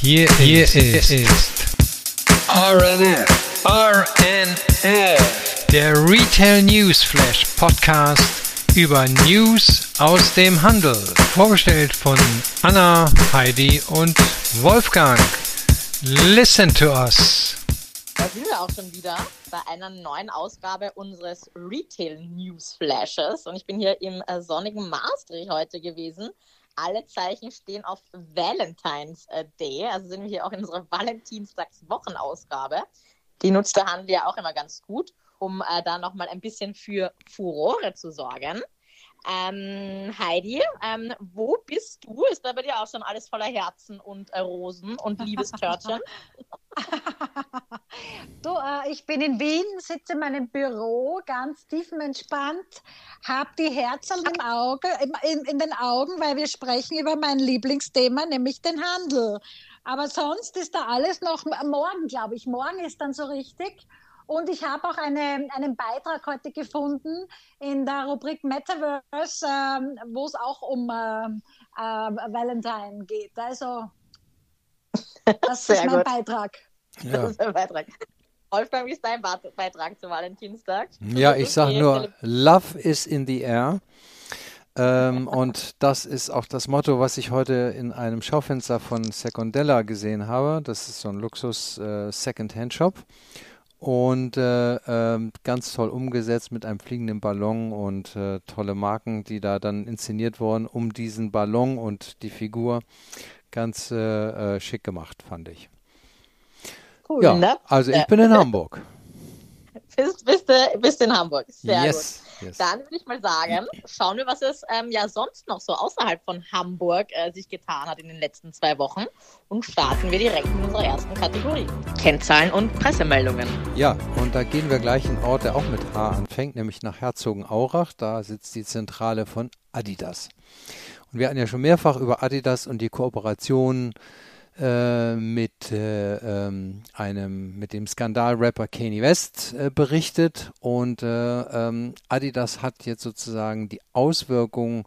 Hier, hier ist, ist RNF, RNF, der Retail News Flash Podcast über News aus dem Handel. Vorgestellt von Anna, Heidi und Wolfgang. Listen to us. Da sind wir auch schon wieder bei einer neuen Ausgabe unseres Retail News Flashes. Und ich bin hier im äh, sonnigen Maastricht heute gewesen. Alle Zeichen stehen auf Valentine's äh, Day. Also sind wir hier auch in unserer Valentinstags-Wochenausgabe. Die nutzt der Handel ja auch immer ganz gut, um äh, da nochmal ein bisschen für Furore zu sorgen. Ähm, Heidi, ähm, wo bist du? Ist da bei dir auch schon alles voller Herzen und äh, Rosen und Liebestörtchen? du, äh, ich bin in Wien, sitze in meinem Büro, ganz tiefenentspannt, habe die Herzen im Auge, in, in den Augen, weil wir sprechen über mein Lieblingsthema, nämlich den Handel. Aber sonst ist da alles noch morgen, glaube ich. Morgen ist dann so richtig. Und ich habe auch eine, einen Beitrag heute gefunden in der Rubrik Metaverse, ähm, wo es auch um äh, äh, Valentine geht. Also, das ist mein gut. Beitrag. Ja. Das ist mein Beitrag. Wolfgang, wie ist dein Beitrag zum Valentinstag? Ja, ich sage nur, Love is in the air. Ähm, und das ist auch das Motto, was ich heute in einem Schaufenster von Secondella gesehen habe. Das ist so ein Luxus äh, und äh, äh, ganz toll umgesetzt mit einem fliegenden Ballon und äh, tolle Marken, die da dann inszeniert wurden, um diesen Ballon und die Figur ganz äh, äh, schick gemacht, fand ich. Cool, ja, ne? Also ich bin in Hamburg. Bist, bist, du, bist in Hamburg. Sehr yes. gut. Yes. Dann würde ich mal sagen, schauen wir, was es ähm, ja sonst noch so außerhalb von Hamburg äh, sich getan hat in den letzten zwei Wochen und starten wir direkt mit unserer ersten Kategorie. Kennzahlen und Pressemeldungen. Ja, und da gehen wir gleich in Ort, der auch mit H anfängt, nämlich nach Herzogenaurach. Da sitzt die Zentrale von Adidas. Und wir hatten ja schon mehrfach über Adidas und die Kooperation äh, mit äh, ähm, einem mit dem Skandalrapper Kanye West äh, berichtet und äh, ähm, Adidas hat jetzt sozusagen die Auswirkungen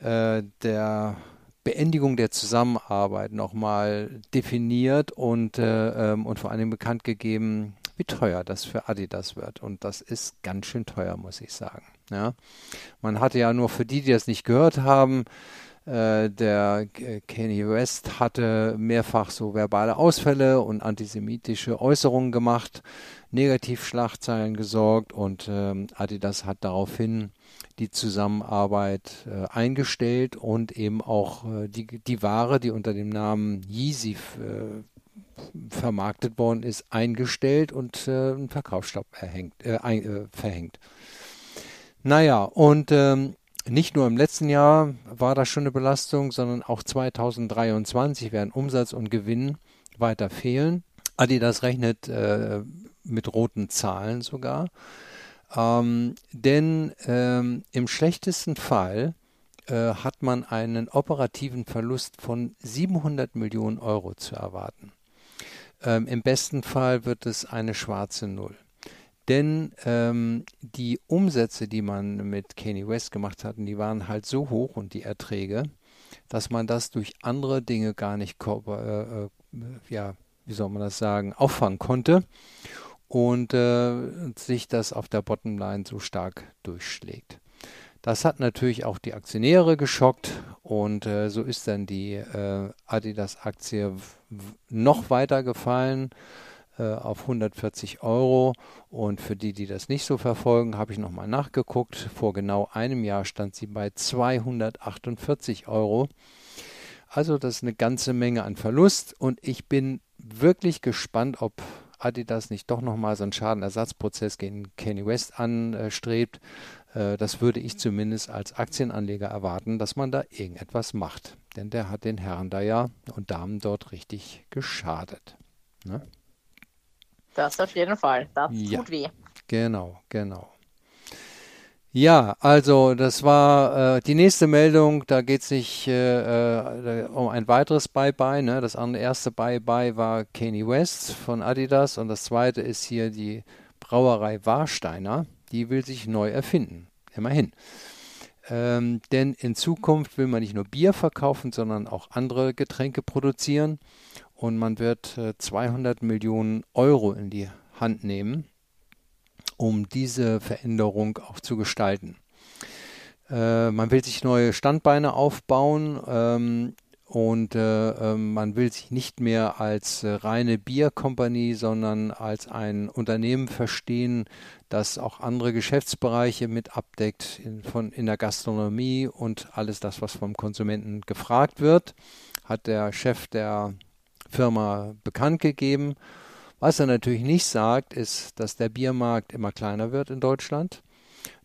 äh, der Beendigung der Zusammenarbeit nochmal definiert und, ähm, und vor allem bekannt gegeben, wie teuer das für Adidas wird. Und das ist ganz schön teuer, muss ich sagen. Ja. Man hatte ja nur für die, die das nicht gehört haben, äh, der Kanye West hatte mehrfach so verbale Ausfälle und antisemitische Äußerungen gemacht, Negativschlagzeilen gesorgt und ähm, Adidas hat daraufhin die Zusammenarbeit äh, eingestellt und eben auch äh, die, die Ware, die unter dem Namen Yeezy äh, vermarktet worden ist, eingestellt und äh, einen Verkaufsstopp erhängt, äh, ein, äh, verhängt. Naja, und ähm, nicht nur im letzten Jahr war das schon eine Belastung, sondern auch 2023 werden Umsatz und Gewinn weiter fehlen. Adidas rechnet äh, mit roten Zahlen sogar. Ähm, denn ähm, im schlechtesten Fall äh, hat man einen operativen Verlust von 700 Millionen Euro zu erwarten. Ähm, Im besten Fall wird es eine schwarze Null. Denn ähm, die Umsätze, die man mit Kanye West gemacht hat, die waren halt so hoch und die Erträge, dass man das durch andere Dinge gar nicht, äh, äh, ja, wie soll man das sagen, auffangen konnte und äh, sich das auf der Bottomline so stark durchschlägt. Das hat natürlich auch die Aktionäre geschockt und äh, so ist dann die äh, Adidas-Aktie noch weiter gefallen auf 140 Euro. Und für die, die das nicht so verfolgen, habe ich nochmal nachgeguckt. Vor genau einem Jahr stand sie bei 248 Euro. Also das ist eine ganze Menge an Verlust und ich bin wirklich gespannt, ob Adidas nicht doch nochmal so einen Schadenersatzprozess gegen Kanye West anstrebt. Äh, das würde ich zumindest als Aktienanleger erwarten, dass man da irgendetwas macht. Denn der hat den Herren da ja und Damen dort richtig geschadet. Ne? Das auf jeden Fall. Das ja, tut weh. Genau, genau. Ja, also das war äh, die nächste Meldung. Da geht es nicht äh, äh, um ein weiteres Bye-bye. Ne? Das erste Bye-bye war Kanye West von Adidas und das zweite ist hier die Brauerei Warsteiner. Die will sich neu erfinden. Immerhin. Ähm, denn in Zukunft will man nicht nur Bier verkaufen, sondern auch andere Getränke produzieren. Und man wird 200 äh, Millionen Euro in die Hand nehmen, um diese Veränderung auch zu gestalten. Äh, man will sich neue Standbeine aufbauen ähm, und äh, äh, man will sich nicht mehr als äh, reine Bierkompanie, sondern als ein Unternehmen verstehen, das auch andere Geschäftsbereiche mit abdeckt in, von, in der Gastronomie und alles das, was vom Konsumenten gefragt wird, hat der Chef der Firma bekannt gegeben. Was er natürlich nicht sagt, ist, dass der Biermarkt immer kleiner wird in Deutschland,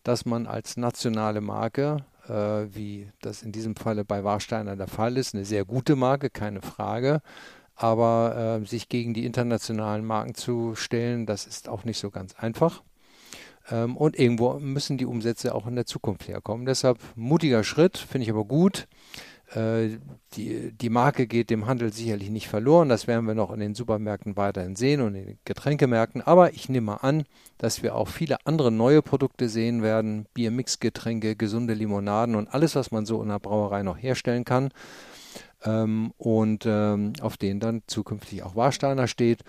dass man als nationale Marke, äh, wie das in diesem Falle bei Warsteiner der Fall ist, eine sehr gute Marke, keine Frage, aber äh, sich gegen die internationalen Marken zu stellen, das ist auch nicht so ganz einfach. Ähm, und irgendwo müssen die Umsätze auch in der Zukunft herkommen. Deshalb mutiger Schritt, finde ich aber gut. Äh, die, die Marke geht dem Handel sicherlich nicht verloren. Das werden wir noch in den Supermärkten weiterhin sehen und in den Getränkemärkten. Aber ich nehme an, dass wir auch viele andere neue Produkte sehen werden. Biermixgetränke, gesunde Limonaden und alles, was man so in der Brauerei noch herstellen kann. Ähm, und ähm, auf denen dann zukünftig auch Warsteiner steht.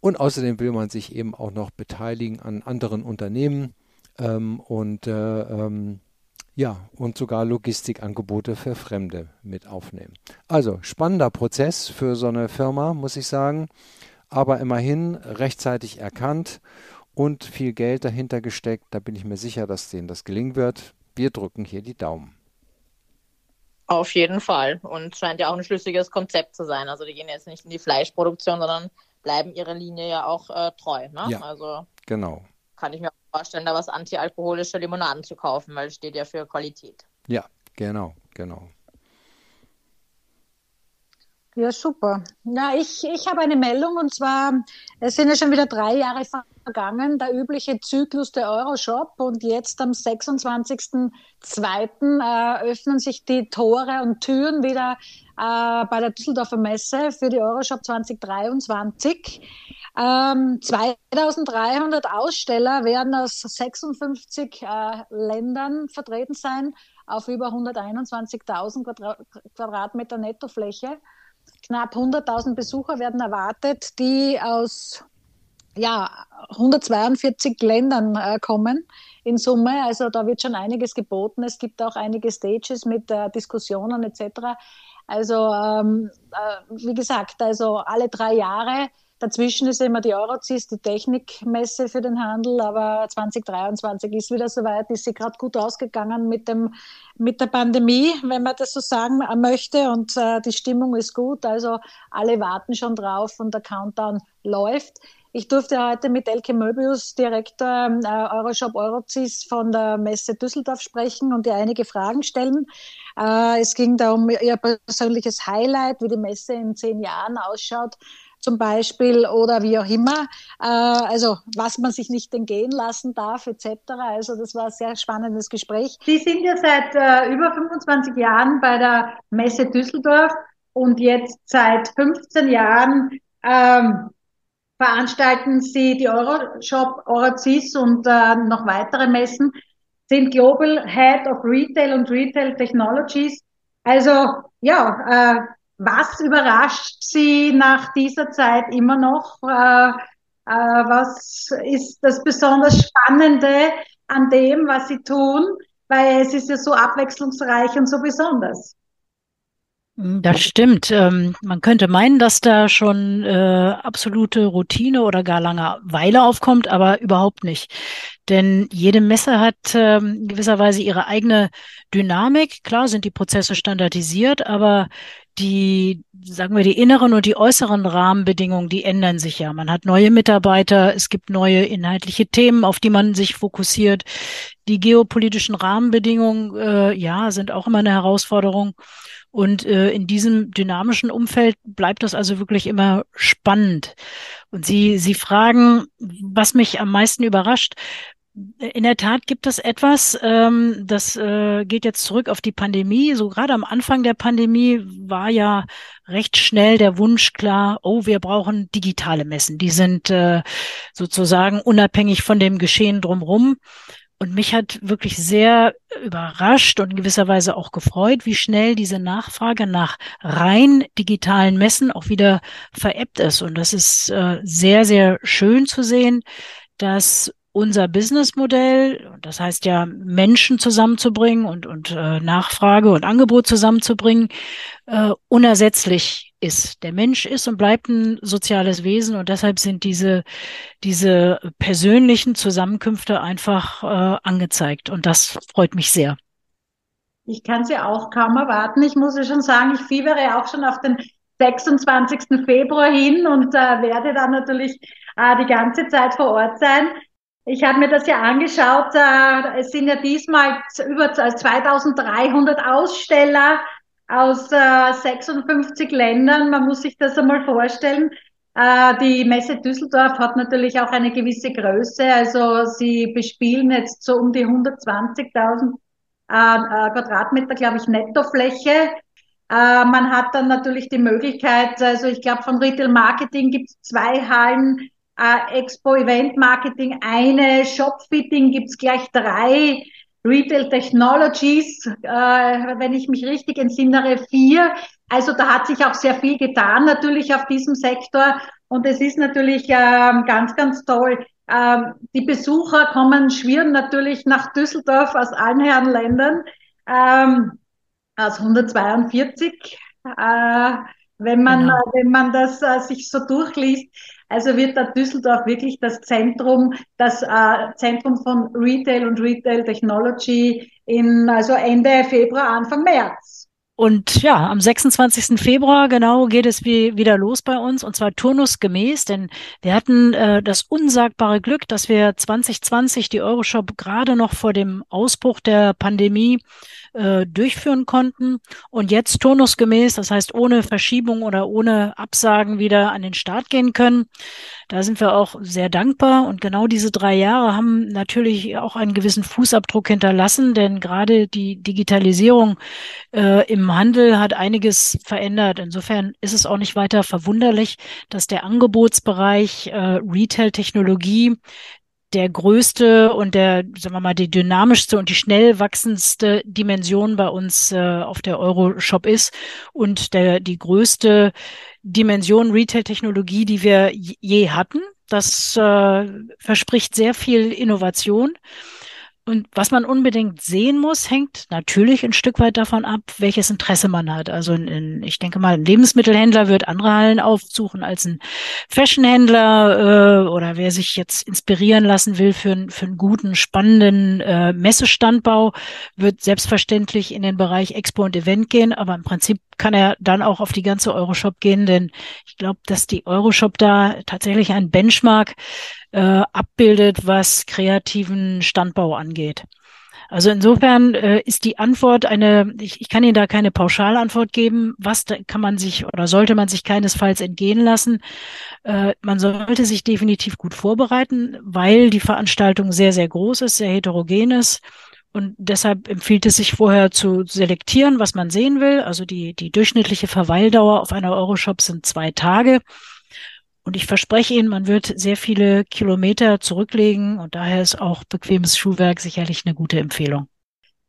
Und außerdem will man sich eben auch noch beteiligen an anderen Unternehmen. Ähm, und äh, ähm, ja, und sogar Logistikangebote für Fremde mit aufnehmen. Also spannender Prozess für so eine Firma, muss ich sagen, aber immerhin rechtzeitig erkannt und viel Geld dahinter gesteckt. Da bin ich mir sicher, dass denen das gelingen wird. Wir drücken hier die Daumen. Auf jeden Fall. Und scheint ja auch ein schlüssiges Konzept zu sein. Also die gehen jetzt nicht in die Fleischproduktion, sondern bleiben ihrer Linie ja auch äh, treu. Ne? Ja, also genau. Kann ich mir vorstellen, da was antialkoholische Limonaden zu kaufen, weil es steht ja für Qualität. Ja, genau, genau. Ja, super. Na, ich, ich habe eine Meldung und zwar, es sind ja schon wieder drei Jahre vergangen, der übliche Zyklus der Euroshop und jetzt am 26.02. Äh, öffnen sich die Tore und Türen wieder äh, bei der Düsseldorfer Messe für die Euroshop 2023. Ähm, 2300 Aussteller werden aus 56 äh, Ländern vertreten sein, auf über 121.000 Quadra Quadratmeter Nettofläche. Knapp 100.000 Besucher werden erwartet, die aus ja, 142 Ländern äh, kommen in Summe. Also da wird schon einiges geboten. Es gibt auch einige Stages mit äh, Diskussionen etc. Also ähm, äh, wie gesagt, also alle drei Jahre Dazwischen ist immer die Eurocis, die Technikmesse für den Handel, aber 2023 ist wieder soweit, ist sie gerade gut ausgegangen mit, dem, mit der Pandemie, wenn man das so sagen möchte. Und äh, die Stimmung ist gut, also alle warten schon drauf und der Countdown läuft. Ich durfte heute mit Elke Möbius, Direktor äh, Euroshop Eurocis von der Messe Düsseldorf sprechen und ihr einige Fragen stellen. Äh, es ging da um ihr persönliches Highlight, wie die Messe in zehn Jahren ausschaut zum Beispiel oder wie auch immer. Äh, also was man sich nicht entgehen lassen darf etc. Also das war ein sehr spannendes Gespräch. Sie sind ja seit äh, über 25 Jahren bei der Messe Düsseldorf und jetzt seit 15 Jahren ähm, veranstalten Sie die Euroshop, Eurocis und äh, noch weitere Messen, sind Global Head of Retail und Retail Technologies. Also ja, äh, was überrascht Sie nach dieser Zeit immer noch? Äh, äh, was ist das besonders Spannende an dem, was Sie tun? Weil es ist ja so abwechslungsreich und so besonders. Das stimmt. Ähm, man könnte meinen, dass da schon äh, absolute Routine oder gar Langeweile aufkommt, aber überhaupt nicht. Denn jede Messe hat ähm, gewisserweise ihre eigene Dynamik. Klar sind die Prozesse standardisiert, aber die, sagen wir, die inneren und die äußeren Rahmenbedingungen, die ändern sich ja. Man hat neue Mitarbeiter, es gibt neue inhaltliche Themen, auf die man sich fokussiert. Die geopolitischen Rahmenbedingungen, äh, ja, sind auch immer eine Herausforderung. Und äh, in diesem dynamischen Umfeld bleibt das also wirklich immer spannend. Und Sie, Sie fragen, was mich am meisten überrascht. In der Tat gibt es etwas, ähm, das äh, geht jetzt zurück auf die Pandemie. So gerade am Anfang der Pandemie war ja recht schnell der Wunsch klar, oh, wir brauchen digitale Messen. Die sind äh, sozusagen unabhängig von dem Geschehen drumherum. Und mich hat wirklich sehr überrascht und in gewisser Weise auch gefreut, wie schnell diese Nachfrage nach rein digitalen Messen auch wieder verebbt ist. Und das ist äh, sehr, sehr schön zu sehen, dass unser Businessmodell, das heißt ja Menschen zusammenzubringen und, und äh, Nachfrage und Angebot zusammenzubringen, äh, unersetzlich ist. Der Mensch ist und bleibt ein soziales Wesen und deshalb sind diese, diese persönlichen Zusammenkünfte einfach äh, angezeigt und das freut mich sehr. Ich kann sie auch kaum erwarten. Ich muss ja schon sagen, ich fiebere auch schon auf den 26. Februar hin und äh, werde dann natürlich äh, die ganze Zeit vor Ort sein. Ich habe mir das ja angeschaut. Äh, es sind ja diesmal über 2300 Aussteller aus äh, 56 Ländern. Man muss sich das einmal vorstellen. Äh, die Messe Düsseldorf hat natürlich auch eine gewisse Größe. Also sie bespielen jetzt so um die 120.000 äh, äh, Quadratmeter, glaube ich, Nettofläche. Äh, man hat dann natürlich die Möglichkeit, also ich glaube, von Retail Marketing gibt es zwei Hallen äh, Expo Event Marketing eine, Shopfitting gibt's gleich drei, Retail Technologies, äh, wenn ich mich richtig entsinnere, vier. Also da hat sich auch sehr viel getan natürlich auf diesem Sektor und es ist natürlich ähm, ganz, ganz toll. Ähm, die Besucher kommen, schwirren natürlich nach Düsseldorf aus allen Herren Ländern, ähm, aus 142. Äh, wenn man, genau. wenn man das äh, sich so durchliest. Also wird da Düsseldorf wirklich das Zentrum, das äh, Zentrum von Retail und Retail Technology in, also Ende Februar, Anfang März. Und ja, am 26. Februar genau geht es wie, wieder los bei uns und zwar turnusgemäß, denn wir hatten äh, das unsagbare Glück, dass wir 2020 die Euroshop gerade noch vor dem Ausbruch der Pandemie äh, durchführen konnten und jetzt turnusgemäß, das heißt ohne Verschiebung oder ohne Absagen wieder an den Start gehen können. Da sind wir auch sehr dankbar und genau diese drei Jahre haben natürlich auch einen gewissen Fußabdruck hinterlassen, denn gerade die Digitalisierung äh, im Handel hat einiges verändert. Insofern ist es auch nicht weiter verwunderlich, dass der Angebotsbereich äh, Retail-Technologie der größte und der, sagen wir mal, die dynamischste und die schnell wachsendste Dimension bei uns äh, auf der Euroshop ist und der, die größte Dimension Retail-Technologie, die wir je hatten. Das äh, verspricht sehr viel Innovation. Und was man unbedingt sehen muss, hängt natürlich ein Stück weit davon ab, welches Interesse man hat. Also in, in, ich denke mal, ein Lebensmittelhändler wird andere Hallen aufsuchen als ein Fashionhändler äh, oder wer sich jetzt inspirieren lassen will für, für einen guten, spannenden äh, Messestandbau, wird selbstverständlich in den Bereich Expo und Event gehen. Aber im Prinzip kann er dann auch auf die ganze Euroshop gehen, denn ich glaube, dass die Euroshop da tatsächlich ein Benchmark äh, abbildet, was kreativen Standbau angeht. Also insofern äh, ist die Antwort eine, ich, ich kann Ihnen da keine Pauschalantwort geben, was kann man sich oder sollte man sich keinesfalls entgehen lassen. Äh, man sollte sich definitiv gut vorbereiten, weil die Veranstaltung sehr, sehr groß ist, sehr heterogen ist. Und deshalb empfiehlt es sich vorher zu selektieren, was man sehen will. Also die, die durchschnittliche Verweildauer auf einer Euroshop sind zwei Tage. Und ich verspreche Ihnen, man wird sehr viele Kilometer zurücklegen und daher ist auch bequemes Schuhwerk sicherlich eine gute Empfehlung.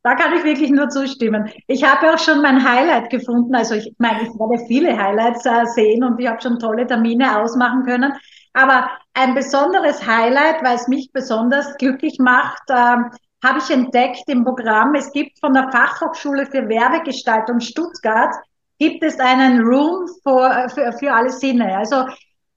Da kann ich wirklich nur zustimmen. Ich habe auch schon mein Highlight gefunden. Also ich meine, ich werde viele Highlights äh, sehen und ich habe schon tolle Termine ausmachen können. Aber ein besonderes Highlight, weil es mich besonders glücklich macht, äh, habe ich entdeckt im Programm. Es gibt von der Fachhochschule für Werbegestaltung Stuttgart gibt es einen Room für, für, für alle Sinne. Also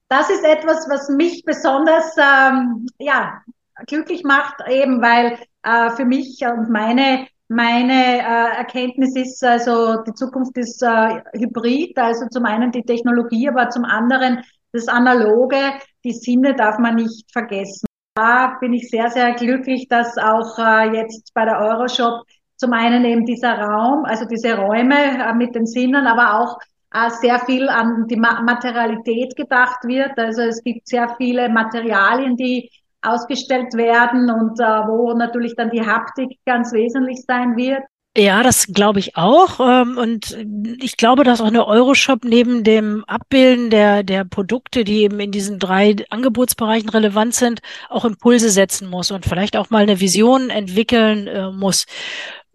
das ist etwas, was mich besonders ähm, ja, glücklich macht, eben weil äh, für mich und meine meine äh, Erkenntnis ist also, die Zukunft ist äh, hybrid, also zum einen die Technologie, aber zum anderen das Analoge, die Sinne darf man nicht vergessen. Da bin ich sehr, sehr glücklich, dass auch äh, jetzt bei der Euroshop zum einen eben dieser Raum, also diese Räume äh, mit den Sinnen, aber auch äh, sehr viel an die Materialität gedacht wird. Also es gibt sehr viele Materialien, die ausgestellt werden und äh, wo natürlich dann die Haptik ganz wesentlich sein wird. Ja, das glaube ich auch. Ähm, und ich glaube, dass auch eine Euroshop neben dem Abbilden der, der Produkte, die eben in diesen drei Angebotsbereichen relevant sind, auch Impulse setzen muss und vielleicht auch mal eine Vision entwickeln äh, muss.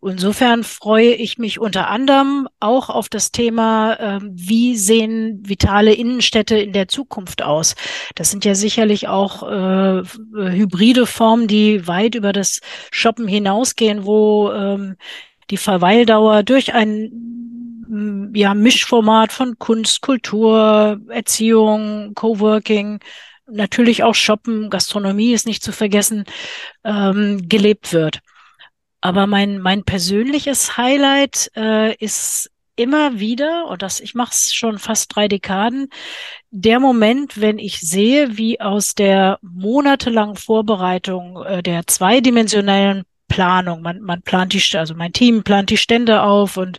Insofern freue ich mich unter anderem auch auf das Thema, äh, wie sehen vitale Innenstädte in der Zukunft aus? Das sind ja sicherlich auch äh, hybride Formen, die weit über das Shoppen hinausgehen, wo ähm, die Verweildauer durch ein mm, ja, Mischformat von Kunst, Kultur, Erziehung, Coworking, natürlich auch Shoppen, Gastronomie ist nicht zu vergessen, ähm, gelebt wird. Aber mein, mein persönliches Highlight äh, ist immer wieder, und das, ich mache es schon fast drei Dekaden, der Moment, wenn ich sehe, wie aus der monatelangen Vorbereitung äh, der zweidimensionellen Planung. Man, man plant die, also mein Team plant die Stände auf und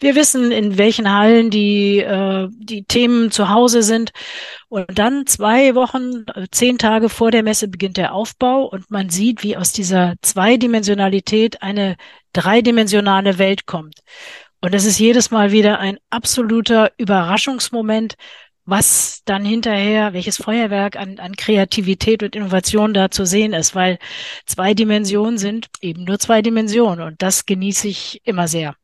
wir wissen, in welchen Hallen die, äh, die Themen zu Hause sind. Und dann zwei Wochen, äh, zehn Tage vor der Messe beginnt der Aufbau und man sieht, wie aus dieser Zweidimensionalität eine dreidimensionale Welt kommt. Und es ist jedes Mal wieder ein absoluter Überraschungsmoment, was dann hinterher, welches Feuerwerk an, an Kreativität und Innovation da zu sehen ist, weil zwei Dimensionen sind eben nur zwei Dimensionen und das genieße ich immer sehr.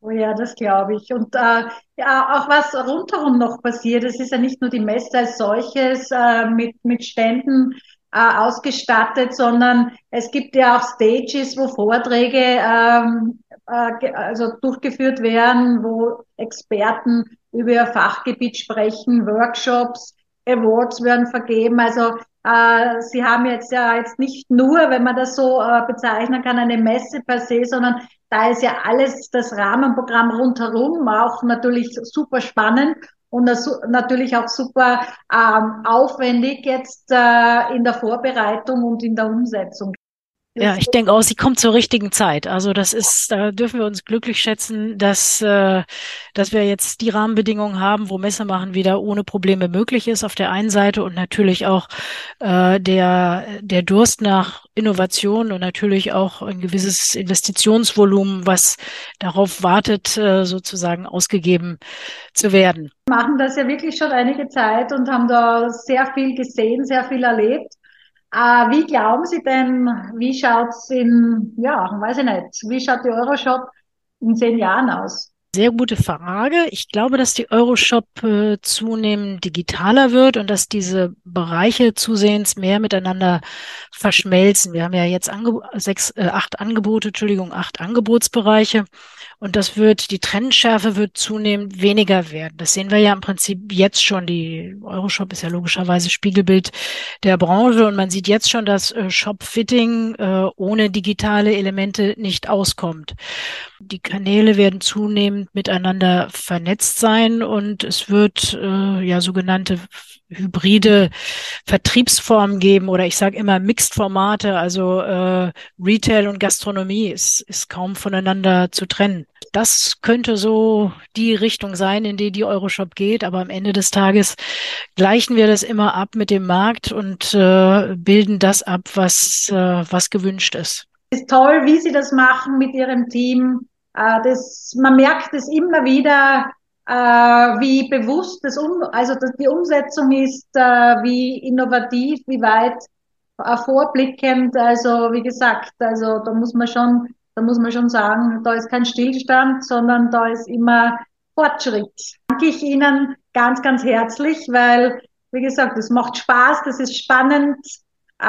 Oh ja, das glaube ich. Und äh, ja, auch was rundherum noch passiert, es ist ja nicht nur die Messe als solches äh, mit, mit Ständen äh, ausgestattet, sondern es gibt ja auch Stages, wo Vorträge ähm, äh, also durchgeführt werden, wo Experten über ihr Fachgebiet sprechen, Workshops, Awards werden vergeben. Also äh, Sie haben jetzt ja jetzt nicht nur, wenn man das so äh, bezeichnen kann, eine Messe per se, sondern da ist ja alles das Rahmenprogramm rundherum auch natürlich super spannend und natürlich auch super ähm, aufwendig jetzt äh, in der Vorbereitung und in der Umsetzung. Ja, ich denke auch, sie kommt zur richtigen Zeit. Also das ist, da dürfen wir uns glücklich schätzen, dass, äh, dass wir jetzt die Rahmenbedingungen haben, wo Messemachen wieder ohne Probleme möglich ist auf der einen Seite und natürlich auch äh, der, der Durst nach Innovation und natürlich auch ein gewisses Investitionsvolumen, was darauf wartet, äh, sozusagen ausgegeben zu werden. Wir machen das ja wirklich schon einige Zeit und haben da sehr viel gesehen, sehr viel erlebt. Äh, wie glauben Sie denn, wie schaut's in, ja, weiß ich nicht, wie schaut die Euroshop in zehn Jahren aus? Sehr gute Frage. Ich glaube, dass die Euroshop äh, zunehmend digitaler wird und dass diese Bereiche zusehends mehr miteinander verschmelzen. Wir haben ja jetzt Ange sechs, äh, acht Angebote, Entschuldigung, acht Angebotsbereiche. Und das wird, die Trendschärfe wird zunehmend weniger werden. Das sehen wir ja im Prinzip jetzt schon. Die Euroshop ist ja logischerweise Spiegelbild der Branche und man sieht jetzt schon, dass äh, Shop-Fitting äh, ohne digitale Elemente nicht auskommt. Die Kanäle werden zunehmend miteinander vernetzt sein und es wird äh, ja sogenannte hybride Vertriebsformen geben oder ich sage immer Mixed-Formate, also äh, Retail und Gastronomie ist, ist kaum voneinander zu trennen. Das könnte so die Richtung sein, in die die Euroshop geht, aber am Ende des Tages gleichen wir das immer ab mit dem Markt und äh, bilden das ab, was, äh, was gewünscht ist. Es ist toll, wie Sie das machen mit Ihrem Team. Äh, das, man merkt es immer wieder, äh, wie bewusst das um, also dass die Umsetzung ist, äh, wie innovativ, wie weit äh, vorblickend. Also wie gesagt, also da muss man schon, da muss man schon sagen, da ist kein Stillstand, sondern da ist immer Fortschritt. Danke ich Ihnen ganz, ganz herzlich, weil wie gesagt, es macht Spaß, das ist spannend. Äh,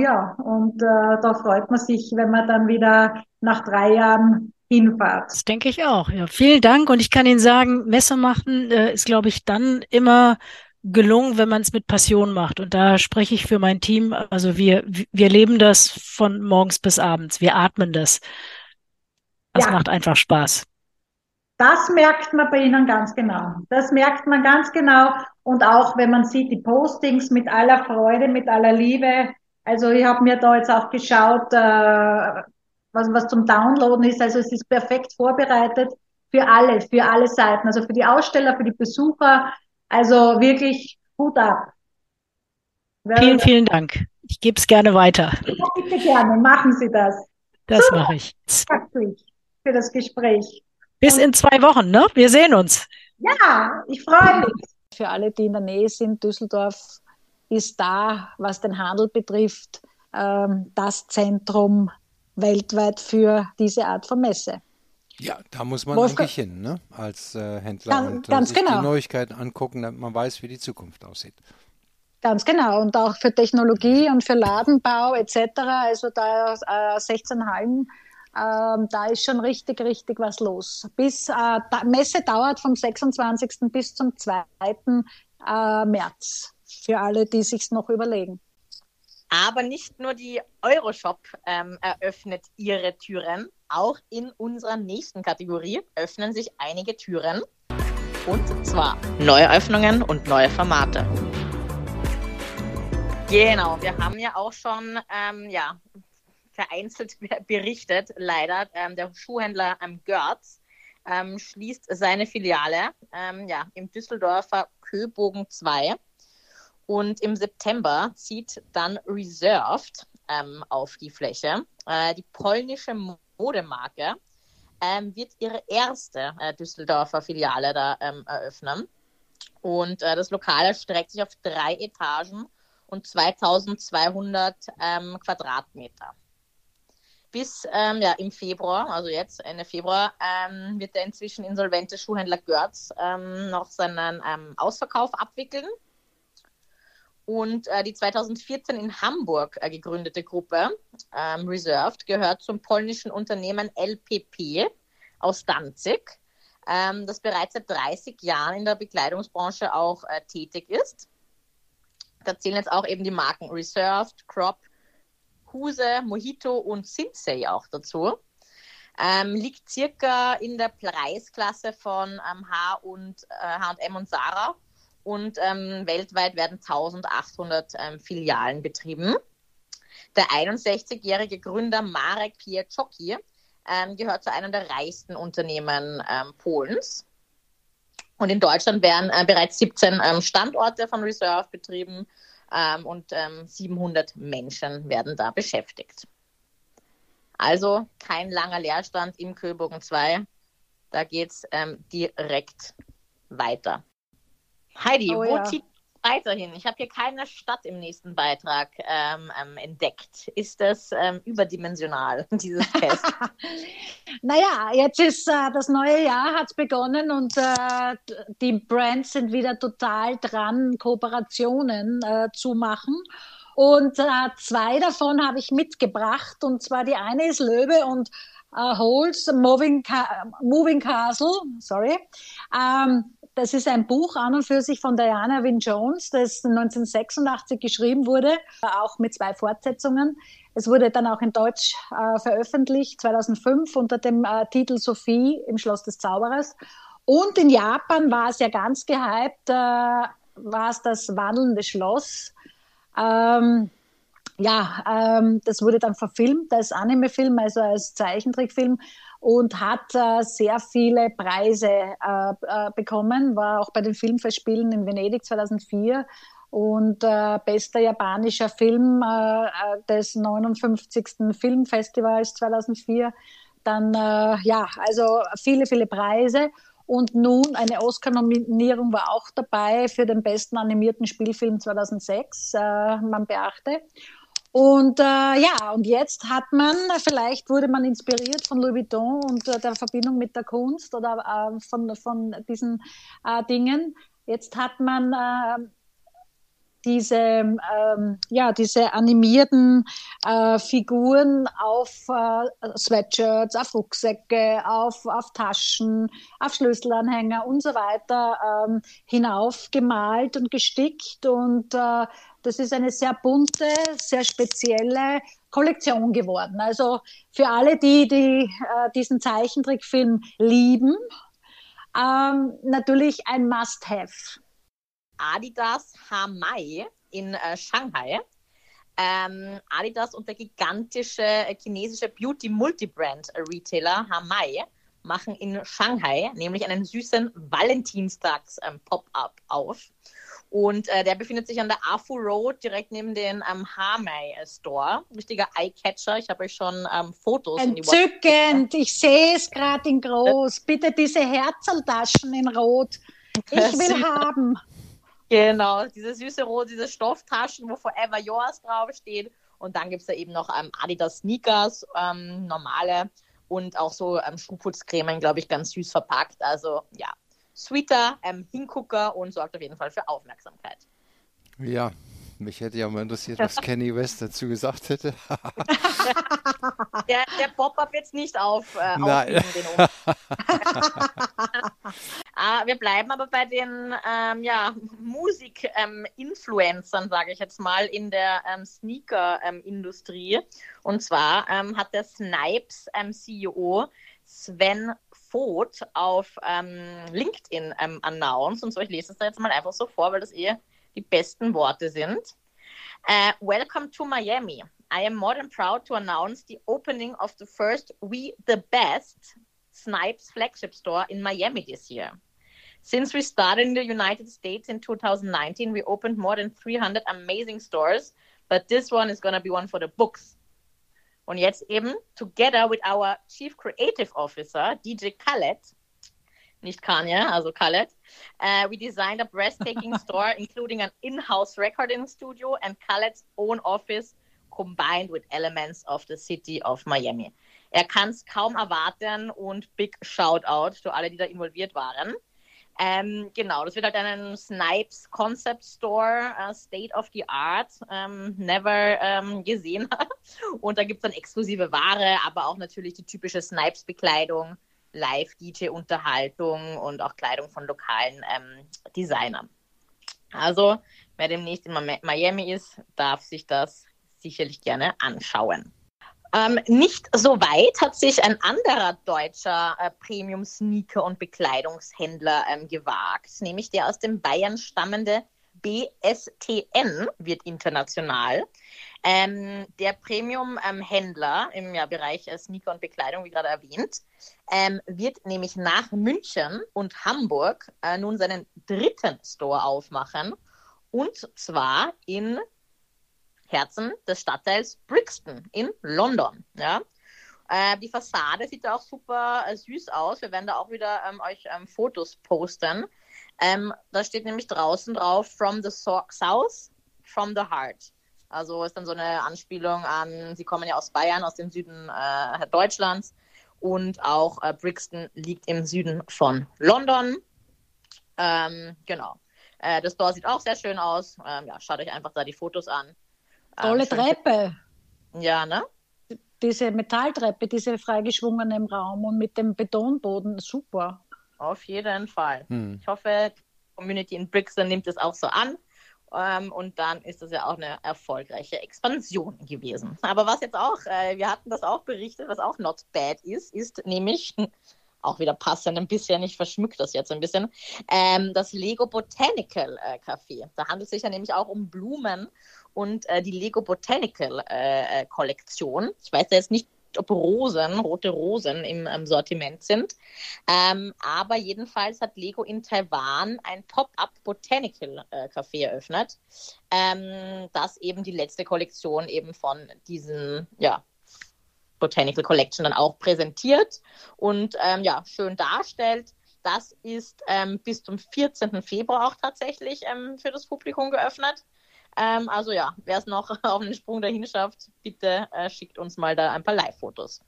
ja, und äh, da freut man sich, wenn man dann wieder nach drei Jahren hinfahrt. Das denke ich auch. Ja, vielen Dank. Und ich kann Ihnen sagen, Messe machen äh, ist, glaube ich, dann immer gelungen, wenn man es mit Passion macht. Und da spreche ich für mein Team. Also wir, wir leben das von morgens bis abends. Wir atmen das. Das ja. macht einfach Spaß. Das merkt man bei Ihnen ganz genau. Das merkt man ganz genau. Und auch wenn man sieht, die Postings mit aller Freude, mit aller Liebe. Also ich habe mir da jetzt auch geschaut, äh, was, was zum Downloaden ist. Also es ist perfekt vorbereitet für alle, für alle Seiten. Also für die Aussteller, für die Besucher. Also wirklich Hut ab. Vielen, vielen Dank. Ich gebe es gerne weiter. Ja, bitte gerne, machen Sie das. Das mache ich. Herzlich. für das Gespräch. Bis in zwei Wochen, ne? Wir sehen uns. Ja, ich freue mich. Für alle, die in der Nähe sind, Düsseldorf ist da, was den Handel betrifft, ähm, das Zentrum weltweit für diese Art von Messe. Ja, da muss man Wolfgang- eigentlich hin, ne? als äh, Händler Ganz- und äh, ganz sich genau. die Neuigkeiten angucken, damit man weiß, wie die Zukunft aussieht. Ganz genau. Und auch für Technologie und für Ladenbau etc. Also da äh, 16 Hallen, ähm, da ist schon richtig, richtig was los. Bis äh, da, Messe dauert vom 26. bis zum 2. Äh, März. Für alle, die sich's noch überlegen. Aber nicht nur die Euroshop ähm, eröffnet ihre Türen, auch in unserer nächsten Kategorie öffnen sich einige Türen. Und zwar neue Öffnungen und neue Formate. Genau, wir haben ja auch schon ähm, ja, vereinzelt be- berichtet, leider. Ähm, der Schuhhändler ähm, Görz ähm, schließt seine Filiale ähm, ja, im Düsseldorfer Köbogen 2. Und im September zieht dann Reserved ähm, auf die Fläche. Äh, die polnische Modemarke ähm, wird ihre erste äh, Düsseldorfer Filiale da ähm, eröffnen. Und äh, das Lokal erstreckt sich auf drei Etagen und 2200 ähm, Quadratmeter. Bis ähm, ja, im Februar, also jetzt Ende Februar, ähm, wird der inzwischen insolvente Schuhhändler Görz noch seinen Ausverkauf abwickeln. Und äh, die 2014 in Hamburg äh, gegründete Gruppe ähm, Reserved gehört zum polnischen Unternehmen LPP aus Danzig, ähm, das bereits seit 30 Jahren in der Bekleidungsbranche auch äh, tätig ist. Da zählen jetzt auch eben die Marken Reserved, Crop, Huse, Mojito und Sinsei auch dazu. Ähm, liegt circa in der Preisklasse von ähm, H und äh, H&M und Sarah und ähm, weltweit werden 1800 ähm, Filialen betrieben. Der 61-jährige Gründer Marek Pieczocki ähm, gehört zu einem der reichsten Unternehmen ähm, Polens. Und in Deutschland werden äh, bereits 17 ähm, Standorte von Reserve betrieben ähm, und ähm, 700 Menschen werden da beschäftigt. Also kein langer Leerstand im Köbogen 2. Da geht es direkt weiter. Heidi, Oh wo ja. zieht weiterhin? Ich habe hier keine Stadt im nächsten Beitrag ähm, ähm, entdeckt. Ist das ähm, überdimensional, dieses Fest? Naja, jetzt ist äh, das neue Jahr hat begonnen und äh, die Brands sind wieder total dran, Kooperationen äh, zu machen. Und äh, zwei davon habe ich mitgebracht. Und zwar die eine ist Löwe und äh, Holz, Moving, Ca Moving Castle, sorry. Ähm, das ist ein Buch an und für sich von Diana Wynne Jones, das 1986 geschrieben wurde, auch mit zwei Fortsetzungen. Es wurde dann auch in Deutsch äh, veröffentlicht, 2005 unter dem äh, Titel Sophie im Schloss des Zauberers. Und in Japan war es ja ganz gehypt, äh, war es das wandelnde Schloss. Ähm, ja, ähm, das wurde dann verfilmt als Anime-Film, also als Zeichentrickfilm und hat äh, sehr viele Preise äh, äh, bekommen, war auch bei den Filmfestspielen in Venedig 2004 und äh, bester japanischer Film äh, äh, des 59. Filmfestivals 2004. Dann, ja, also viele, viele Preise. Und nun eine Oscar-Nominierung war auch dabei für den besten animierten Spielfilm 2006, äh, man beachte. Und äh, ja, und jetzt hat man, vielleicht wurde man inspiriert von Louis Vuitton und äh, der Verbindung mit der Kunst oder äh, von, von diesen äh, Dingen. Jetzt hat man äh, diese, ähm, ja, diese animierten äh, Figuren auf äh, Sweatshirts, auf Rucksäcke, auf, auf Taschen, auf Schlüsselanhänger und so weiter ähm, hinaufgemalt und gestickt. Und äh, das ist eine sehr bunte, sehr spezielle Kollektion geworden. Also für alle, die, die äh, diesen Zeichentrickfilm lieben, ähm, natürlich ein Must-Have. Adidas Hamai in äh, Shanghai. Ähm, Adidas und der gigantische äh, chinesische Beauty-Multibrand-Retailer Hamai machen in Shanghai nämlich einen süßen Valentinstags-Pop-up auf. Und äh, der befindet sich an der Afu Road, direkt neben dem ähm, Harmay Store. Richtiger Eyecatcher. Ich habe euch schon ähm, Fotos Entzückend. Ich sehe es gerade in groß. Bitte diese Herzaltaschen in Rot. Ich will haben. Genau, diese süße Rot, diese Stofftaschen, wo Forever Yours draufsteht. Und dann gibt es da eben noch ähm, Adidas Sneakers, ähm, normale und auch so ähm, Schuhputzcremen, glaube ich, ganz süß verpackt. Also ja, sweeter ähm, Hingucker und sorgt auf jeden Fall für Aufmerksamkeit. Ja, mich hätte ja mal interessiert, was Kenny West dazu gesagt hätte. der, der Pop-up jetzt nicht auf, äh, Nein. ah, Wir bleiben aber bei den ähm, ja, Musik-Influencern, ähm, sage ich jetzt mal, in der ähm, Sneaker-Industrie. Und zwar ähm, hat der Snipes-CEO ähm, Sven Voth auf ähm, LinkedIn announced. Und so, ich lese es da jetzt mal einfach so vor, weil das eh die besten Worte sind. Uh, welcome to Miami. I am more than proud to announce the opening of the first We the Best Snipes flagship store in Miami this year. Since we started in the United States in 2019, we opened more than 300 amazing stores, but this one is going to be one for the books. Und jetzt eben, together with our Chief Creative Officer, DJ Khaled, nicht Kanye, also Khaled. Uh, we designed a breathtaking store, including an in-house recording studio and Khaled's own office, combined with elements of the city of Miami. Er kann es kaum erwarten und big Shoutout für alle, die da involviert waren. Ähm, genau, das wird halt einen Snipes Concept Store, uh, State of the Art, ähm, never ähm, gesehen. und da gibt es dann exklusive Ware, aber auch natürlich die typische Snipes-Bekleidung Live-DJ-Unterhaltung und auch Kleidung von lokalen ähm, Designern. Also, wer demnächst in Miami ist, darf sich das sicherlich gerne anschauen. Ähm, nicht so weit hat sich ein anderer deutscher äh, Premium-Sneaker- und Bekleidungshändler ähm, gewagt, nämlich der aus dem Bayern stammende BSTN wird international. Ähm, der Premium-Händler im ja, Bereich äh, Sneaker und Bekleidung, wie gerade erwähnt, ähm, wird nämlich nach München und Hamburg äh, nun seinen dritten Store aufmachen. Und zwar in Herzen des Stadtteils Brixton in London. Ja? Äh, die Fassade sieht auch super äh, süß aus. Wir werden da auch wieder ähm, euch ähm, Fotos posten. Ähm, da steht nämlich draußen drauf, from the so south, from the heart. Also ist dann so eine Anspielung an, sie kommen ja aus Bayern, aus dem Süden äh, Deutschlands. Und auch äh, Brixton liegt im Süden von London. Ähm, genau. Äh, das Store sieht auch sehr schön aus. Ähm, ja, schaut euch einfach da die Fotos an. Tolle ähm, Treppe. Ja, ne? Diese Metalltreppe, diese freigeschwungene im Raum und mit dem Betonboden, super. Auf jeden Fall. Hm. Ich hoffe, die Community in Brixton nimmt es auch so an. Ähm, und dann ist das ja auch eine erfolgreiche Expansion gewesen. Aber was jetzt auch, äh, wir hatten das auch berichtet, was auch not bad ist, ist nämlich auch wieder passend ein bisschen, ich verschmück das jetzt ein bisschen, ähm, das Lego Botanical äh, Café. Da handelt es sich ja nämlich auch um Blumen und äh, die Lego Botanical äh, äh Kollektion. Ich weiß jetzt nicht ob Rosen, rote Rosen im ähm, Sortiment sind. Ähm, aber jedenfalls hat Lego in Taiwan ein Pop-up Botanical äh, Café eröffnet, ähm, das eben die letzte Kollektion eben von diesen, ja, Botanical Collection dann auch präsentiert und ähm, ja, schön darstellt. Das ist ähm, bis zum 14. Februar auch tatsächlich ähm, für das Publikum geöffnet. Ähm, also ja, wer es noch auf einen Sprung dahin schafft, bitte äh, schickt uns mal da ein paar Live-Fotos.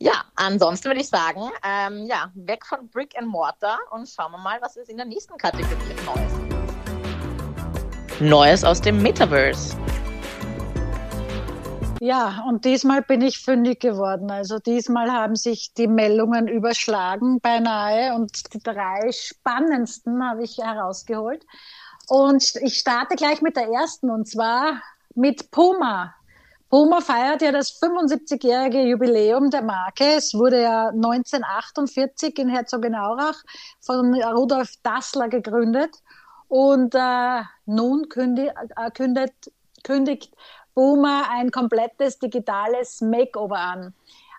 Ja, ansonsten würde ich sagen, ähm, ja, weg von Brick and Mortar und schauen wir mal, was ist in der nächsten Kategorie Neues. Neues aus dem Metaverse. Ja, und diesmal bin ich fündig geworden. Also diesmal haben sich die Meldungen überschlagen beinahe und die drei spannendsten habe ich herausgeholt. Und ich starte gleich mit der ersten und zwar mit Puma. Puma feiert ja das 75-jährige Jubiläum der Marke. Es wurde ja 1948 in Herzogenaurach von Rudolf Dassler gegründet. Und äh, nun äh, kündigt, kündigt Boomer ein komplettes digitales Makeover an.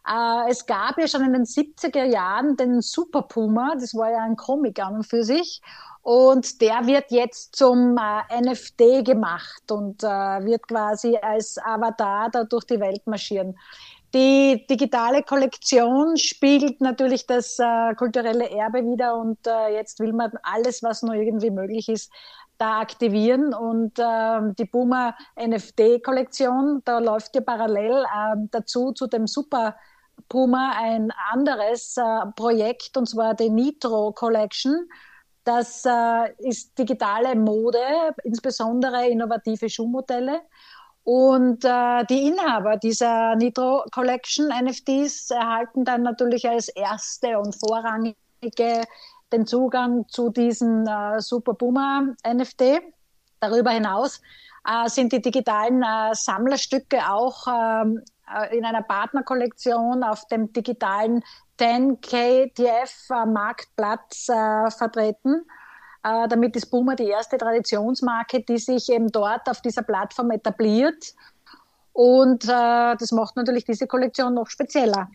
Äh, es gab ja schon in den 70er Jahren den Super Puma, das war ja ein Comic an und für sich. Und der wird jetzt zum äh, NFT gemacht und äh, wird quasi als Avatar da durch die Welt marschieren. Die digitale Kollektion spiegelt natürlich das äh, kulturelle Erbe wieder und äh, jetzt will man alles, was nur irgendwie möglich ist, da aktivieren. Und äh, die Boomer NFT-Kollektion, da läuft ja parallel äh, dazu zu dem Super Puma ein anderes äh, Projekt, und zwar die Nitro Collection. Das äh, ist digitale Mode, insbesondere innovative Schuhmodelle. Und äh, die Inhaber dieser Nitro Collection NFTs erhalten dann natürlich als erste und vorrangige den Zugang zu diesen äh, Super Boomer NFT. Darüber hinaus äh, sind die digitalen äh, Sammlerstücke auch ähm, äh, in einer Partnerkollektion auf dem digitalen 10KTF Marktplatz äh, vertreten. Äh, damit ist Boomer die erste Traditionsmarke, die sich eben dort auf dieser Plattform etabliert. Und äh, das macht natürlich diese Kollektion noch spezieller.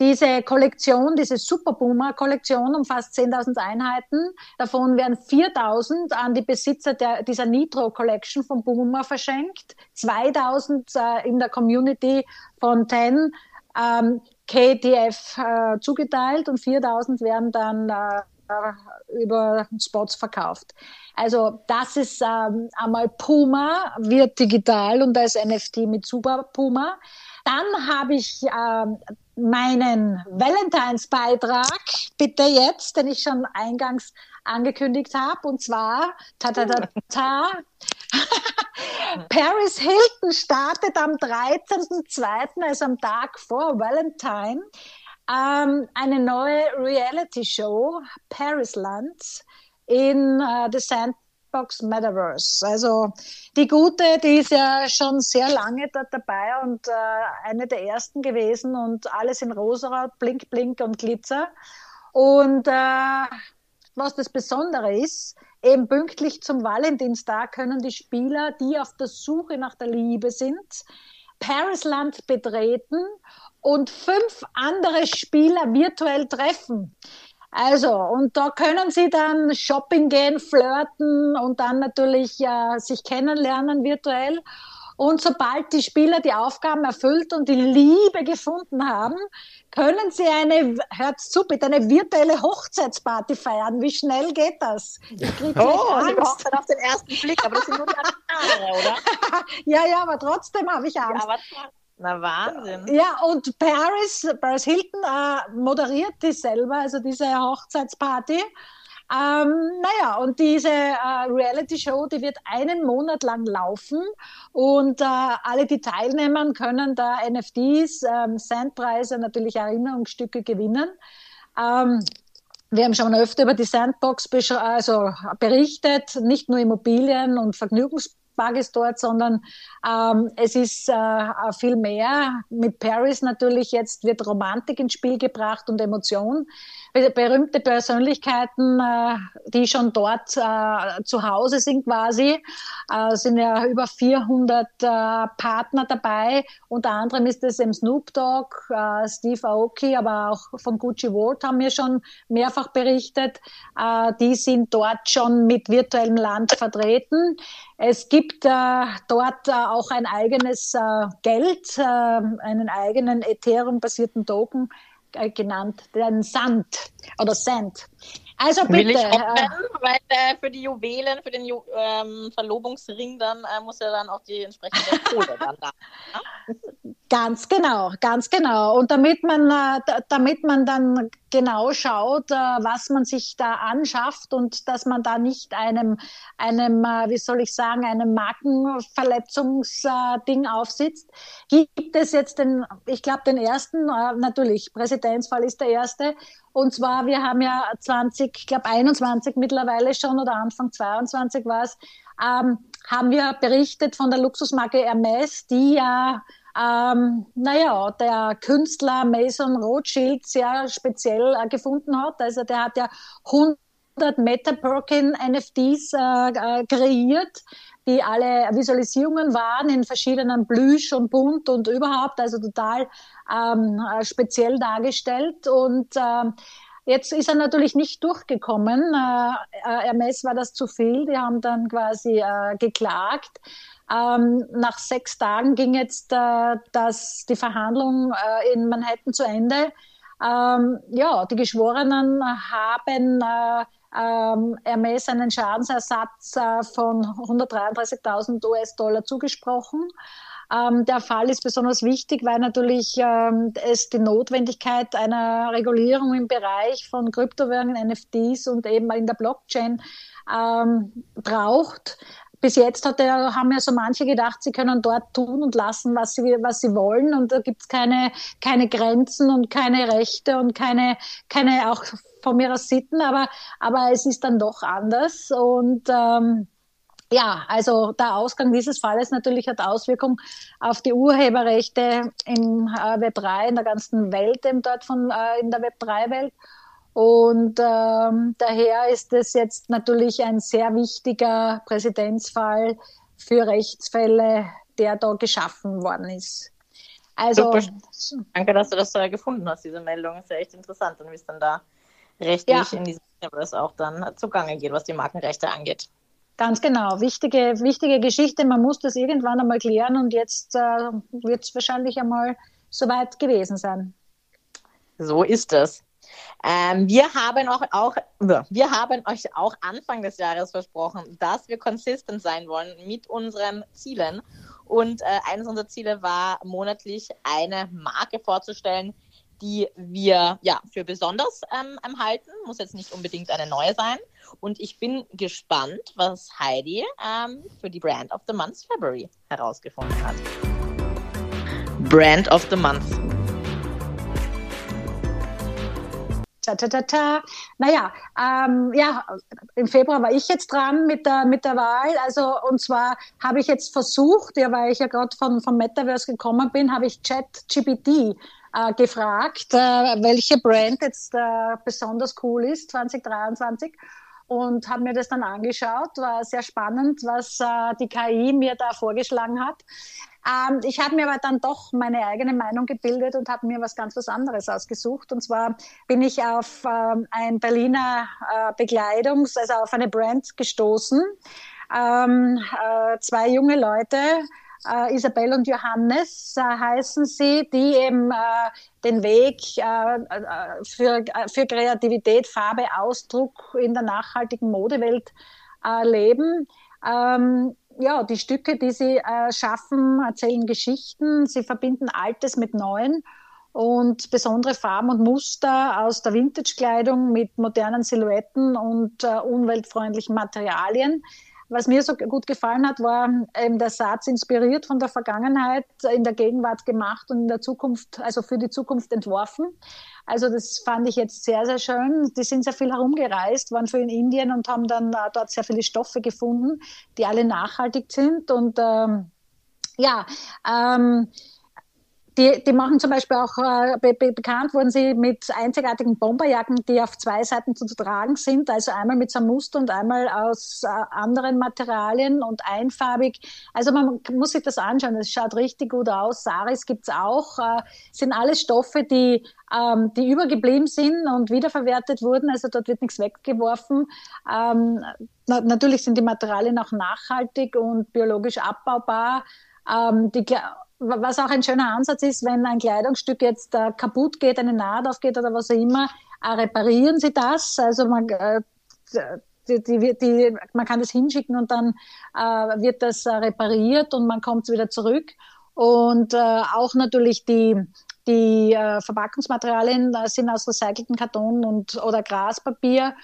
Diese Kollektion, diese Super Boomer Kollektion umfasst 10.000 Einheiten. Davon werden 4.000 an die Besitzer der, dieser Nitro Collection von Boomer verschenkt. 2.000 äh, in der Community von 10 ähm, KDF äh, zugeteilt und 4.000 werden dann äh, äh, über Spots verkauft. Also das ist ähm, einmal Puma, wird digital und als NFT mit Super Puma. Dann habe ich ähm, meinen Valentines-Beitrag, bitte jetzt, den ich schon eingangs angekündigt habe, und zwar ta ta ta ta. Paris Hilton startet am 13.02., also am Tag vor Valentine, ähm, eine neue Reality-Show, Parisland, in äh, The Sandbox Metaverse. Also die gute, die ist ja schon sehr lange dort dabei und äh, eine der ersten gewesen und alles in rosa, blink, blink und Glitzer. Und äh, was das Besondere ist, eben pünktlich zum Valentinstag können die Spieler, die auf der Suche nach der Liebe sind, Parisland betreten und fünf andere Spieler virtuell treffen. Also, und da können Sie dann shopping gehen, flirten und dann natürlich äh, sich kennenlernen virtuell. Und sobald die Spieler die Aufgaben erfüllt und die Liebe gefunden haben, können sie eine, hört zu, bitte, eine virtuelle Hochzeitsparty feiern. Wie schnell geht das? Ich kriege oh, Angst. Hochzeit auf den ersten Blick, aber das sind nur die Haare, oder? ja, ja, aber trotzdem habe ich Angst. Ja, na Wahnsinn. Ja, und Paris, Paris Hilton äh, moderiert die selber, also diese Hochzeitsparty. Ähm, naja, und diese äh, Reality-Show, die wird einen Monat lang laufen und äh, alle, die teilnehmen, können da NFTs, ähm, Sandpreise, natürlich Erinnerungsstücke gewinnen. Ähm, wir haben schon öfter über die Sandbox also berichtet, nicht nur Immobilien und Vergnügungs Tages dort, sondern ähm, es ist äh, viel mehr. Mit Paris natürlich jetzt wird Romantik ins Spiel gebracht und Emotion. Berühmte Persönlichkeiten, äh, die schon dort äh, zu Hause sind quasi, äh, sind ja über 400 äh, Partner dabei. Unter anderem ist es im Snoop Dogg, Steve Aoki, aber auch von Gucci Vault haben wir schon mehrfach berichtet. Die sind dort schon mit virtuellem Land vertreten. Es gibt äh, dort äh, auch ein eigenes äh, Geld, einen eigenen Ethereum-basierten Token genannt, den Sand oder Sand. Also bitte. Will ich hoffen, äh, weil äh, für die Juwelen, für den Ju ähm, Verlobungsring dann äh, muss ja dann auch die entsprechende Kohle dann da. Ganz genau, ganz genau. Und damit man, äh, damit man dann genau schaut, äh, was man sich da anschafft und dass man da nicht einem, einem äh, wie soll ich sagen, einem Markenverletzungsding aufsitzt, gibt es jetzt den, ich glaube, den ersten, natürlich, Präsidentsfall ist der erste. Und zwar, wir haben ja 20, ich glaube 21 mittlerweile schon oder Anfang 22 war es, ähm, haben wir berichtet von der Luxusmarke Hermes, die ja ähm, naja, der Künstler Mason Rothschild sehr speziell äh, gefunden hat. Also der hat ja Meta Perkin NFTs äh, äh, kreiert, die alle Visualisierungen waren in verschiedenen Plüsch und Bunt und überhaupt, also total ähm, äh, speziell dargestellt. Und äh, jetzt ist er natürlich nicht durchgekommen. Äh, äh Hermes war das zu viel. Die haben dann quasi äh, geklagt. Ähm, nach sechs Tagen ging jetzt äh, das, die Verhandlung äh, in Manhattan zu Ende. Ähm, ja, die Geschworenen haben äh, ähm, Hermes einen Schadensersatz äh, von 133.000 US-Dollar zugesprochen. Ähm, der Fall ist besonders wichtig, weil natürlich ähm, es die Notwendigkeit einer Regulierung im Bereich von Kryptowährungen, NFTs und eben in der Blockchain ähm, braucht bis jetzt hat er, haben ja so manche gedacht, sie können dort tun und lassen, was sie, was sie wollen. Und da gibt es keine, keine Grenzen und keine Rechte und keine, keine auch von mir aus Sitten. Aber, aber es ist dann doch anders. Und ähm, ja, also der Ausgang dieses Falles natürlich hat Auswirkungen auf die Urheberrechte im äh, Web 3, in der ganzen Welt, eben dort von, äh, in der Web 3-Welt. Und ähm, daher ist es jetzt natürlich ein sehr wichtiger Präzedenzfall für Rechtsfälle, der da geschaffen worden ist. Also, Super. Danke, dass du das so gefunden hast, diese Meldung. Ist ja echt interessant und wie es dann da rechtlich ja. in diesem Universe auch dann zugange geht, was die Markenrechte angeht. Ganz genau. Wichtige, wichtige Geschichte. Man muss das irgendwann einmal klären und jetzt äh, wird es wahrscheinlich einmal soweit gewesen sein. So ist es. Ähm, wir, haben auch, auch, wir haben euch auch Anfang des Jahres versprochen, dass wir konsistent sein wollen mit unseren Zielen. Und äh, eines unserer Ziele war, monatlich eine Marke vorzustellen, die wir ja für besonders ähm, halten. Muss jetzt nicht unbedingt eine neue sein. Und ich bin gespannt, was Heidi ähm, für die Brand of the Month February herausgefunden hat. Brand of the Month. Ta, ta, ta, ta. Naja, ähm, ja, im Februar war ich jetzt dran mit der, mit der Wahl. Also, und zwar habe ich jetzt versucht, ja, weil ich ja gerade von, vom Metaverse gekommen bin, habe ich ChatGPT äh, gefragt, äh, welche Brand jetzt äh, besonders cool ist 2023 und habe mir das dann angeschaut. War sehr spannend, was äh, die KI mir da vorgeschlagen hat. Ähm, ich habe mir aber dann doch meine eigene Meinung gebildet und habe mir was ganz was anderes ausgesucht. Und zwar bin ich auf ähm, ein Berliner äh, Bekleidungs-, also auf eine Brand gestoßen. Ähm, äh, zwei junge Leute, äh, Isabel und Johannes äh, heißen sie, die eben äh, den Weg äh, äh, für, äh, für Kreativität, Farbe, Ausdruck in der nachhaltigen Modewelt leben. Ähm, ja, die Stücke, die sie schaffen, erzählen Geschichten, sie verbinden Altes mit Neuen und besondere Farben und Muster aus der Vintage-Kleidung mit modernen Silhouetten und umweltfreundlichen Materialien. Was mir so gut gefallen hat, war eben der Satz inspiriert von der Vergangenheit, in der Gegenwart gemacht und in der Zukunft, also für die Zukunft entworfen. Also das fand ich jetzt sehr, sehr schön. Die sind sehr viel herumgereist, waren für in Indien und haben dann äh, dort sehr viele Stoffe gefunden, die alle nachhaltig sind und ähm, ja, ähm, die, die machen zum Beispiel auch, äh, be bekannt wurden sie mit einzigartigen Bomberjacken, die auf zwei Seiten zu tragen sind, also einmal mit Muster und einmal aus äh, anderen Materialien und einfarbig. Also man muss sich das anschauen, es schaut richtig gut aus. Saris gibt's auch, äh, sind alles Stoffe, die, ähm, die übergeblieben sind und wiederverwertet wurden, also dort wird nichts weggeworfen. Ähm, na natürlich sind die Materialien auch nachhaltig und biologisch abbaubar. Ähm, die, was auch ein schöner Ansatz ist, wenn ein Kleidungsstück jetzt äh, kaputt geht, eine Naht aufgeht oder was auch immer, äh, reparieren Sie das. Also man, äh, die, die, die, man kann das hinschicken und dann äh, wird das äh, repariert und man kommt wieder zurück. Und äh, auch natürlich die, die Verpackungsmaterialien sind aus recycelten Karton und oder Graspapier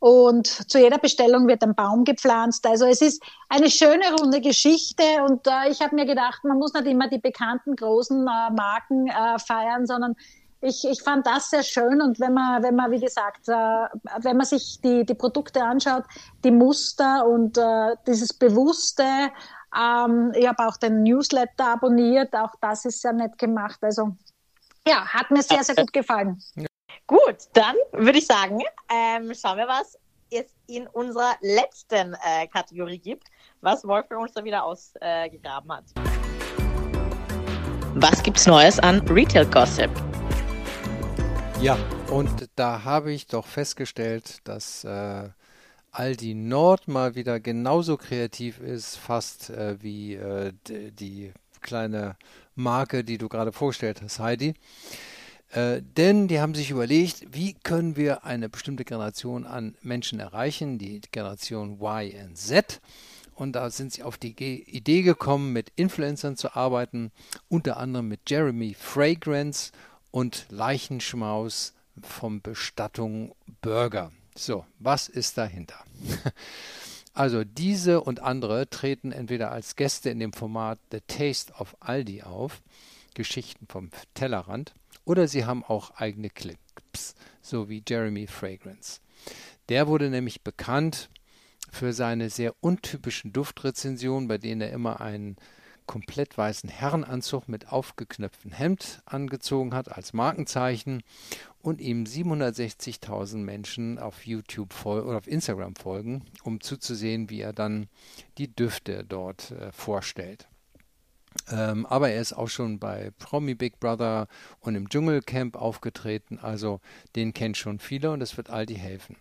und zu jeder Bestellung wird ein Baum gepflanzt. Also es ist eine schöne runde Geschichte und äh, ich habe mir gedacht, man muss nicht immer die bekannten großen äh, Marken äh, feiern, sondern ich, ich fand das sehr schön und wenn man, wenn man, wie gesagt, äh, wenn man sich die, die Produkte anschaut, die Muster und äh, dieses Bewusste, ähm, ich habe auch den Newsletter abonniert, auch das ist sehr nett gemacht. Also ja, hat mir sehr, sehr gut gefallen. Gut, dann würde ich sagen, ähm, schauen wir, was es in unserer letzten äh, Kategorie gibt, was Wolf für uns da wieder ausgegraben hat. Was gibt's Neues an Retail Gossip? Ja, und da habe ich doch festgestellt, dass äh, Aldi Nord mal wieder genauso kreativ ist, fast äh, wie äh, die kleine Marke, die du gerade vorgestellt hast, Heidi. Äh, denn die haben sich überlegt, wie können wir eine bestimmte Generation an Menschen erreichen, die Generation Y und Z. Und da sind sie auf die Idee gekommen, mit Influencern zu arbeiten, unter anderem mit Jeremy Fragrance und Leichenschmaus vom Bestattung Burger. So, was ist dahinter? Also diese und andere treten entweder als Gäste in dem Format The Taste of Aldi auf, Geschichten vom Tellerrand, oder sie haben auch eigene Clips, so wie Jeremy Fragrance. Der wurde nämlich bekannt für seine sehr untypischen Duftrezensionen, bei denen er immer einen komplett weißen Herrenanzug mit aufgeknöpftem Hemd angezogen hat als Markenzeichen und ihm 760.000 Menschen auf YouTube oder auf Instagram folgen, um zuzusehen, wie er dann die Düfte dort äh, vorstellt. Ähm, aber er ist auch schon bei Promi Big Brother und im Dschungelcamp aufgetreten, also den kennt schon viele und das wird Aldi helfen.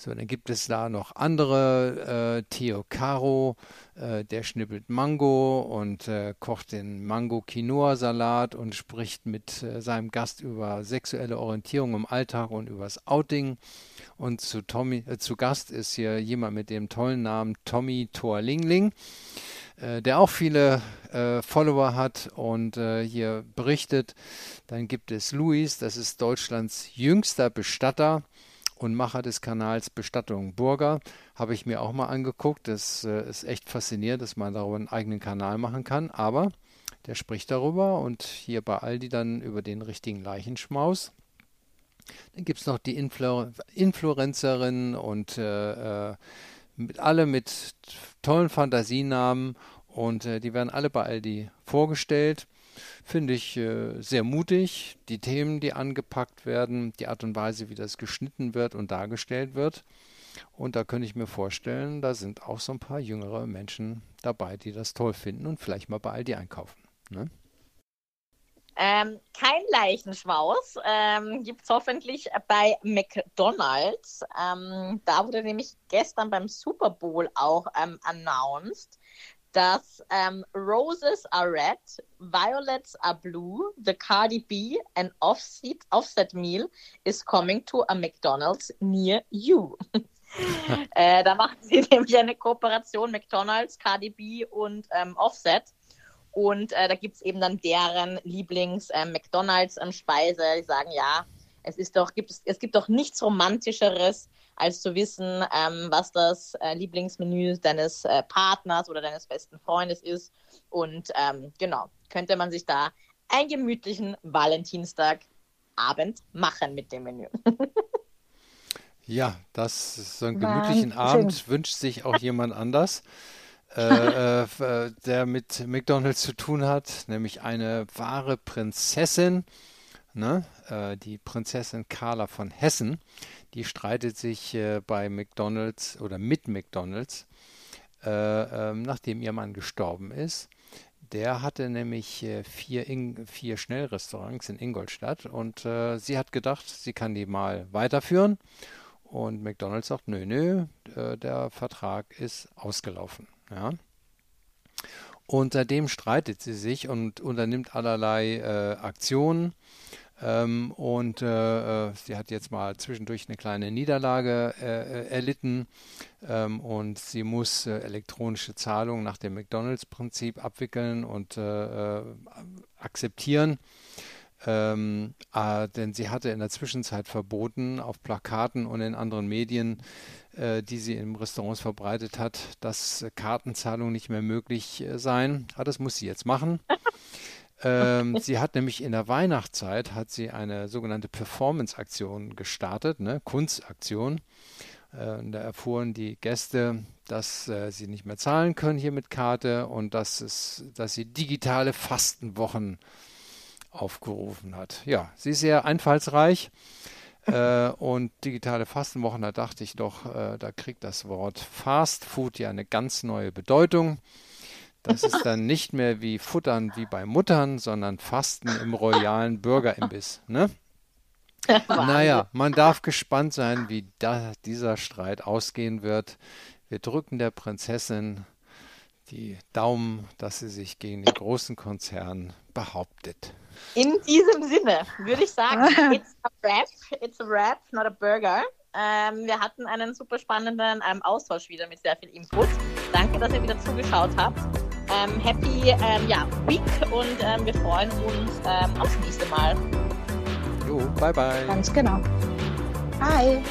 So, dann gibt es da noch andere, äh, Theo Caro, äh, der schnippelt Mango und äh, kocht den Mango-Quinoa-Salat und spricht mit äh, seinem Gast über sexuelle Orientierung im Alltag und übers Outing. Und zu, Tommy, äh, zu Gast ist hier jemand mit dem tollen Namen Tommy Torlingling der auch viele äh, Follower hat und äh, hier berichtet. Dann gibt es Luis, das ist Deutschlands jüngster Bestatter und Macher des Kanals Bestattung Burger. Habe ich mir auch mal angeguckt. Das äh, ist echt faszinierend, dass man darüber einen eigenen Kanal machen kann. Aber der spricht darüber und hier bei Aldi dann über den richtigen Leichenschmaus. Dann gibt es noch die Influ Influencerinnen und äh, äh, mit, alle mit tollen Fantasienamen und äh, die werden alle bei Aldi vorgestellt. Finde ich äh, sehr mutig. Die Themen, die angepackt werden, die Art und Weise, wie das geschnitten wird und dargestellt wird. Und da könnte ich mir vorstellen, da sind auch so ein paar jüngere Menschen dabei, die das toll finden und vielleicht mal bei Aldi einkaufen. Ne? Ähm, kein Leichenschmaus ähm, gibt es hoffentlich bei McDonald's. Ähm, da wurde nämlich gestern beim Super Bowl auch ähm, announced, dass ähm, Roses are red, Violets are blue, the Cardi B and offset, offset meal is coming to a McDonald's near you. äh, da machen sie nämlich eine Kooperation McDonald's, Cardi B und ähm, Offset. Und äh, da gibt es eben dann deren Lieblings-McDonalds-Speise. Ähm, die sagen, ja, es ist doch, gibt es, es gibt doch nichts Romantischeres, als zu wissen, ähm, was das äh, Lieblingsmenü deines äh, Partners oder deines besten Freundes ist. Und ähm, genau, könnte man sich da einen gemütlichen Valentinstagabend machen mit dem Menü. ja, das so einen gemütlichen Wahnsinn. Abend wünscht sich auch jemand anders. Äh, äh, der mit McDonalds zu tun hat, nämlich eine wahre Prinzessin, ne? Äh, die Prinzessin Carla von Hessen, die streitet sich äh, bei McDonalds oder mit McDonalds, äh, ähm, nachdem ihr Mann gestorben ist. Der hatte nämlich äh, vier, in, vier Schnellrestaurants in Ingolstadt und äh, sie hat gedacht, sie kann die mal weiterführen. Und McDonalds sagt, nö, nö, äh, der Vertrag ist ausgelaufen. Ja. Und seitdem streitet sie sich und unternimmt allerlei äh, Aktionen. Ähm, und äh, äh, sie hat jetzt mal zwischendurch eine kleine Niederlage äh, äh erlitten ähm, und sie muss äh, elektronische Zahlungen nach dem McDonalds-Prinzip abwickeln und akzeptieren. Ähm, denn sie hatte in der Zwischenzeit verboten, auf Plakaten und in anderen Medien, die sie in Restaurants verbreitet hat, dass Kartenzahlungen nicht mehr möglich seien. Aber das muss sie jetzt machen. Ähm, sie hat nämlich in der Weihnachtszeit hat sie eine sogenannte Performance-Aktion gestartet, ne? Kunstaktion. Äh, da erfuhren die Gäste, dass äh, sie nicht mehr zahlen können hier mit Karte und dass, es, dass sie digitale Fastenwochen aufgerufen hat. Ja, sie ist sehr einfallsreich. äh, und digitale Fastenwochen, da dachte ich doch, äh, da kriegt das Wort Fast Food ja eine ganz neue Bedeutung. Das ist dann nicht mehr wie Futtern wie bei Muttern, sondern Fasten im royalen Bürgerimbiss. Ne? naja, man darf gespannt sein, wie da, dieser Streit ausgehen wird. Wir drücken der Prinzessin die Daumen, dass sie sich gegen den großen Konzern behauptet. In diesem Sinne würde ich sagen, it's a wrap, it's a wrap, not a burger. Ähm, wir hatten einen super spannenden ähm, Austausch wieder mit sehr viel Input. Danke, dass ihr wieder zugeschaut habt. Ähm, happy ähm, ja, Week und ähm, wir freuen uns ähm, aufs nächste Mal. Jo, bye bye. Ganz genau. Bye.